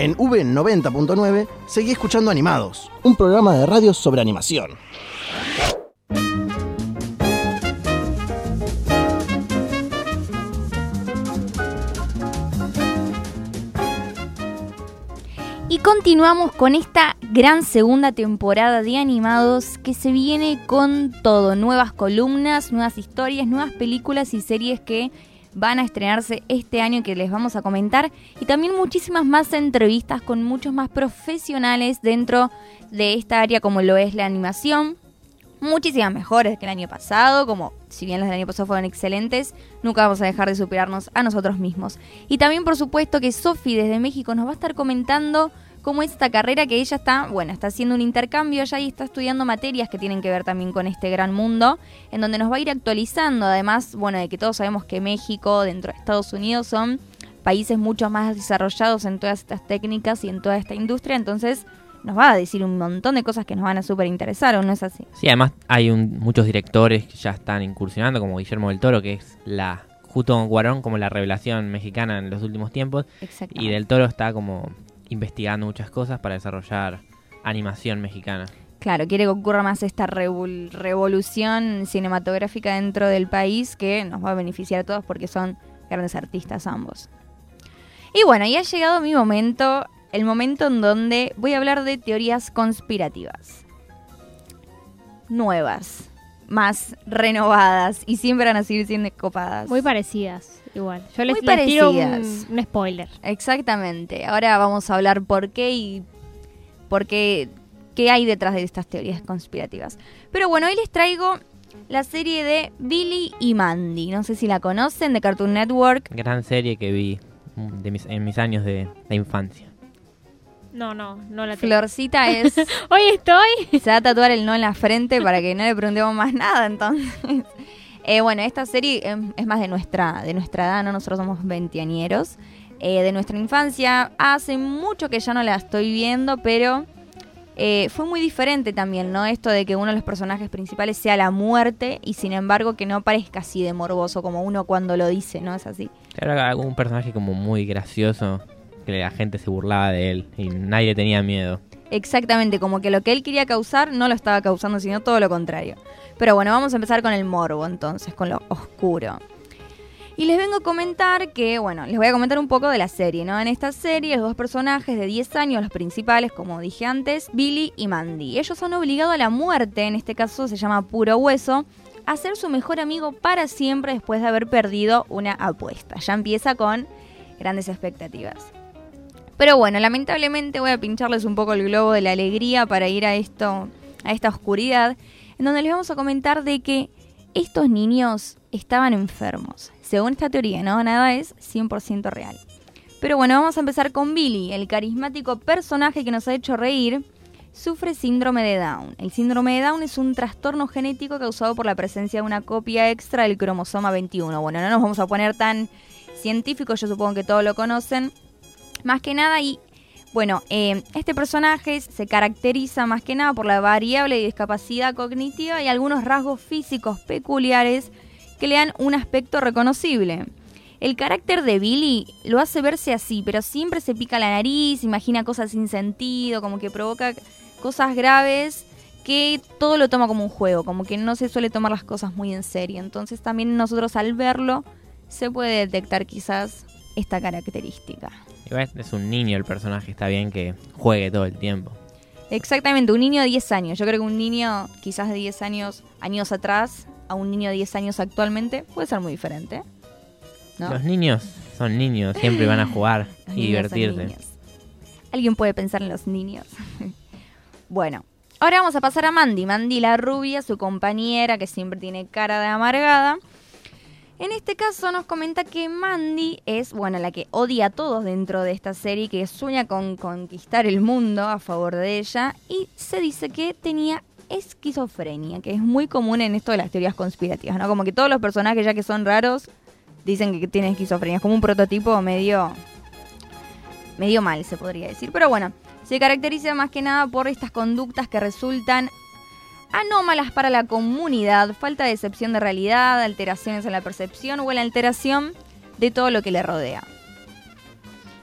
En V90.9 seguí escuchando Animados, un programa de radio sobre animación. Y continuamos con esta gran segunda temporada de animados que se viene con todo, nuevas columnas, nuevas historias, nuevas películas y series que van a estrenarse este año que les vamos a comentar y también muchísimas más entrevistas con muchos más profesionales dentro de esta área como lo es la animación. Muchísimas mejores que el año pasado, como si bien las del año pasado fueron excelentes, nunca vamos a dejar de superarnos a nosotros mismos. Y también por supuesto que Sofi desde México nos va a estar comentando cómo es esta carrera que ella está, bueno, está haciendo un intercambio allá y está estudiando materias que tienen que ver también con este gran mundo, en donde nos va a ir actualizando, además, bueno, de que todos sabemos que México, dentro de Estados Unidos, son países mucho más desarrollados en todas estas técnicas y en toda esta industria, entonces nos va a decir un montón de cosas que nos van a súper interesar, ¿o no es así? Sí, además hay muchos directores que ya están incursionando, como Guillermo del Toro, que es la junto con Guarón como la revelación mexicana en los últimos tiempos. Y del Toro está como investigando muchas cosas para desarrollar animación mexicana. Claro, quiere que ocurra más esta revolución cinematográfica dentro del país que nos va a beneficiar a todos porque son grandes artistas ambos. Y bueno, ya ha llegado mi momento, el momento en donde voy a hablar de teorías conspirativas. Nuevas, más renovadas y siempre van a seguir siendo copadas. Muy parecidas. Igual. Yo les, les tiro un, spoiler. Exactamente. Ahora vamos a hablar por qué y por qué, qué hay detrás de estas teorías conspirativas. Pero bueno, hoy les traigo la serie de Billy y Mandy. No sé si la conocen, de Cartoon Network. Gran serie que vi en mis años de, infancia. No, no, no la tengo. Florcita es... Hoy estoy. Se va a tatuar el no en la frente para que no le preguntemos más nada, entonces... Eh, bueno, esta serie em, es más de nuestra, de nuestra edad, ¿no? Nosotros somos veinteañeros. Eh, de nuestra infancia. Hace mucho que ya no la estoy viendo, pero eh, fue muy diferente también, ¿no? Esto de que uno de los personajes principales sea la muerte y sin embargo que no parezca así de morboso como uno cuando lo dice, ¿no? Es así. Era algún personaje como muy gracioso, que la gente se burlaba de él y nadie tenía miedo. Exactamente, como que lo que él quería causar no lo estaba causando, sino todo lo contrario. Pero bueno, vamos a empezar con el morbo entonces, con lo oscuro. Y les vengo a comentar que, bueno, les voy a comentar un poco de la serie, ¿no? En esta serie, los dos personajes de 10 años, los principales, como dije antes, Billy y Mandy. Ellos han obligado a la muerte, en este caso se llama Puro Hueso, a ser su mejor amigo para siempre después de haber perdido una apuesta. Ya empieza con grandes expectativas. Pero bueno, lamentablemente voy a pincharles un poco el globo de la alegría para ir a esto, a esta oscuridad, en donde les vamos a comentar de que estos niños estaban enfermos. Según esta teoría, ¿no? Nada es 100% real. Pero bueno, vamos a empezar con Billy, el carismático personaje que nos ha hecho reír. Sufre síndrome de Down. El síndrome de Down es un trastorno genético causado por la presencia de una copia extra del cromosoma 21. Bueno, no nos vamos a poner tan científicos, yo supongo que todos lo conocen. Más que nada, y bueno, eh, este personaje se caracteriza más que nada por la variable discapacidad cognitiva y algunos rasgos físicos peculiares que le dan un aspecto reconocible. El carácter de Billy lo hace verse así, pero siempre se pica la nariz, imagina cosas sin sentido, como que provoca cosas graves que todo lo toma como un juego, como que no se suele tomar las cosas muy en serio. Entonces también nosotros al verlo se puede detectar quizás esta característica. Es un niño el personaje, está bien que juegue todo el tiempo. Exactamente, un niño de 10 años. Yo creo que un niño quizás de 10 años, años atrás, a un niño de 10 años actualmente, puede ser muy diferente. Los niños son niños, siempre van a jugar y divertirse. Alguien puede pensar en los niños. bueno, ahora vamos a pasar a Mandy. Mandy la rubia, su compañera que siempre tiene cara de amargada. En este caso nos comenta que Mandy es, bueno, la que odia a todos dentro de esta serie, que sueña con conquistar el mundo a favor de ella y se dice que tenía esquizofrenia, que es muy común en esto de las teorías conspirativas, ¿no? Como que todos los personajes ya que son raros dicen que tienen esquizofrenia, es como un prototipo medio medio mal se podría decir, pero bueno, se caracteriza más que nada por estas conductas que resultan anómalas para la comunidad, falta de excepción de realidad, alteraciones en la percepción o en la alteración de todo lo que le rodea.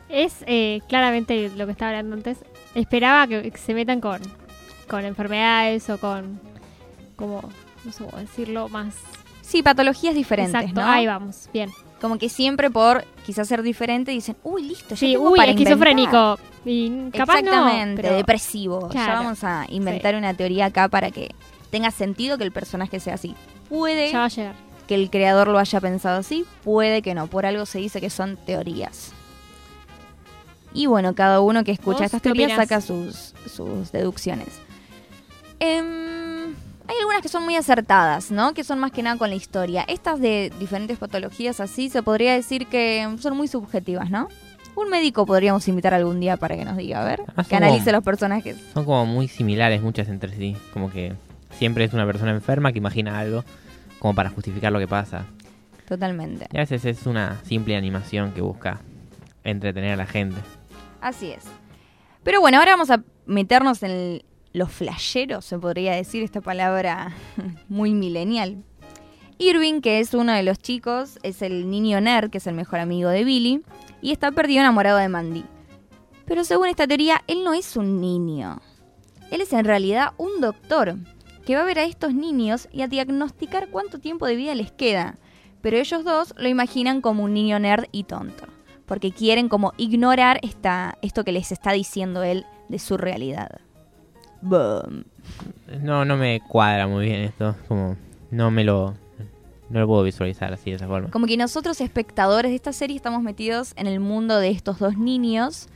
Es eh, claramente lo que estaba hablando antes. Esperaba que se metan con, con enfermedades o con, como, no sé cómo decirlo, más... Sí, patologías diferentes, Exacto, ahí vamos, bien. Como que siempre por quizás ser diferente dicen, uy, listo, ya sí, uy, esquizofrénico. Y capaz Exactamente, depresivo. Ya vamos a inventar una teoría acá para que tenga sentido que el personaje sea así. Puede ya va a llegar. que el creador lo haya pensado así, puede que no. Por algo se dice que son teorías. Y bueno, cada uno que escucha estas teorías saca sus, sus deducciones. Em, hay algunas que son muy acertadas, ¿no? Que son más que nada con la historia. Estas de diferentes patologías así, se podría decir que son muy subjetivas, ¿no? Un médico podríamos invitar algún día para que nos diga, a ver, ah, que analice los personajes. Son como muy similares muchas entre sí. Como que siempre es una persona enferma que imagina algo como para justificar lo que pasa. Totalmente. Y a veces es una simple animación que busca entretener a la gente. Así es. Pero bueno, ahora vamos a meternos en los flasheros, se podría decir esta palabra muy milenial. Irving, que es uno de los chicos, es el niño nerd, que es el mejor amigo de Billy, y está perdido enamorado de Mandy. Pero según esta teoría, él no es un niño. Él es en realidad un doctor, que va a ver a estos niños y a diagnosticar cuánto tiempo de vida les queda. Pero ellos dos lo imaginan como un niño nerd y tonto, porque quieren como ignorar esta, esto que les está diciendo él de su realidad. No, no me cuadra muy bien esto, como no me lo no lo puedo visualizar así de esa forma. Como que nosotros espectadores de esta serie estamos metidos en el mundo de estos dos niños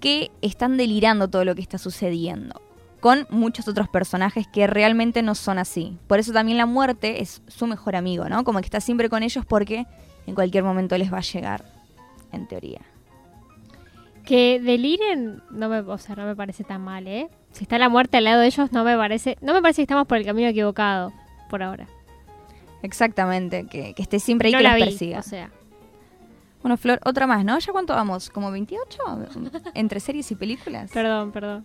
que están delirando todo lo que está sucediendo con muchos otros personajes que realmente no son así. Por eso también la muerte es su mejor amigo, ¿no? Como que está siempre con ellos porque en cualquier momento les va a llegar, en teoría. Que deliren, no me, o sea, no me parece tan mal, ¿eh? Si está la muerte al lado de ellos, no me parece, no me parece que estamos por el camino equivocado, por ahora. Exactamente, que, esté siempre ahí que la persiga. O sea. Bueno, Flor, otra más, ¿no? ¿Ya cuánto vamos? ¿Como 28? ¿Entre series y películas? Perdón, perdón.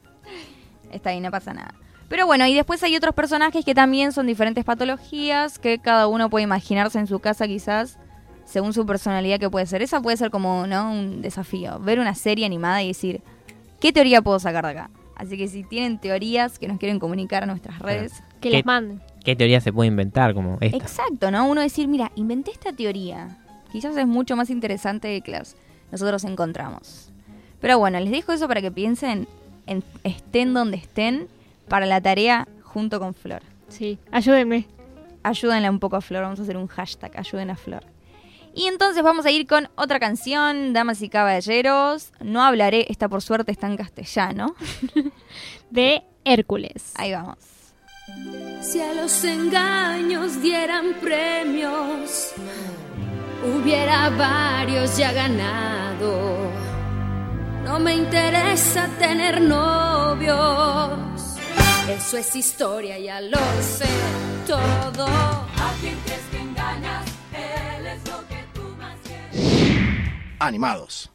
Está ahí, no pasa nada. Pero bueno, y después hay otros personajes que también son diferentes patologías que cada uno puede imaginarse en su casa quizás según su personalidad que puede ser. Esa puede ser como, ¿no? Un desafío. Ver una serie animada y decir, ¿qué teoría puedo sacar de acá? Así que si tienen teorías que nos quieren comunicar a nuestras redes, que les manden. ¿Qué teoría se puede inventar como esta? Exacto, ¿no? Uno decir, mira, inventé esta teoría. Quizás es mucho más interesante que las nosotros encontramos. Pero bueno, les dejo eso para que piensen estén donde estén para la tarea junto con Flor. Sí, ayúdenme. Ayúdenle un poco a Flor, vamos a hacer un hashtag, ayuden a Flor. Y entonces vamos a ir con otra canción, Damas y Caballeros. No hablaré, esta por suerte está en castellano. de Hércules. Ahí vamos. Si a los engaños dieran premios, hubiera varios ya ganado no me interesa tener novios. Eso es historia, ya lo sé todo. A Animados.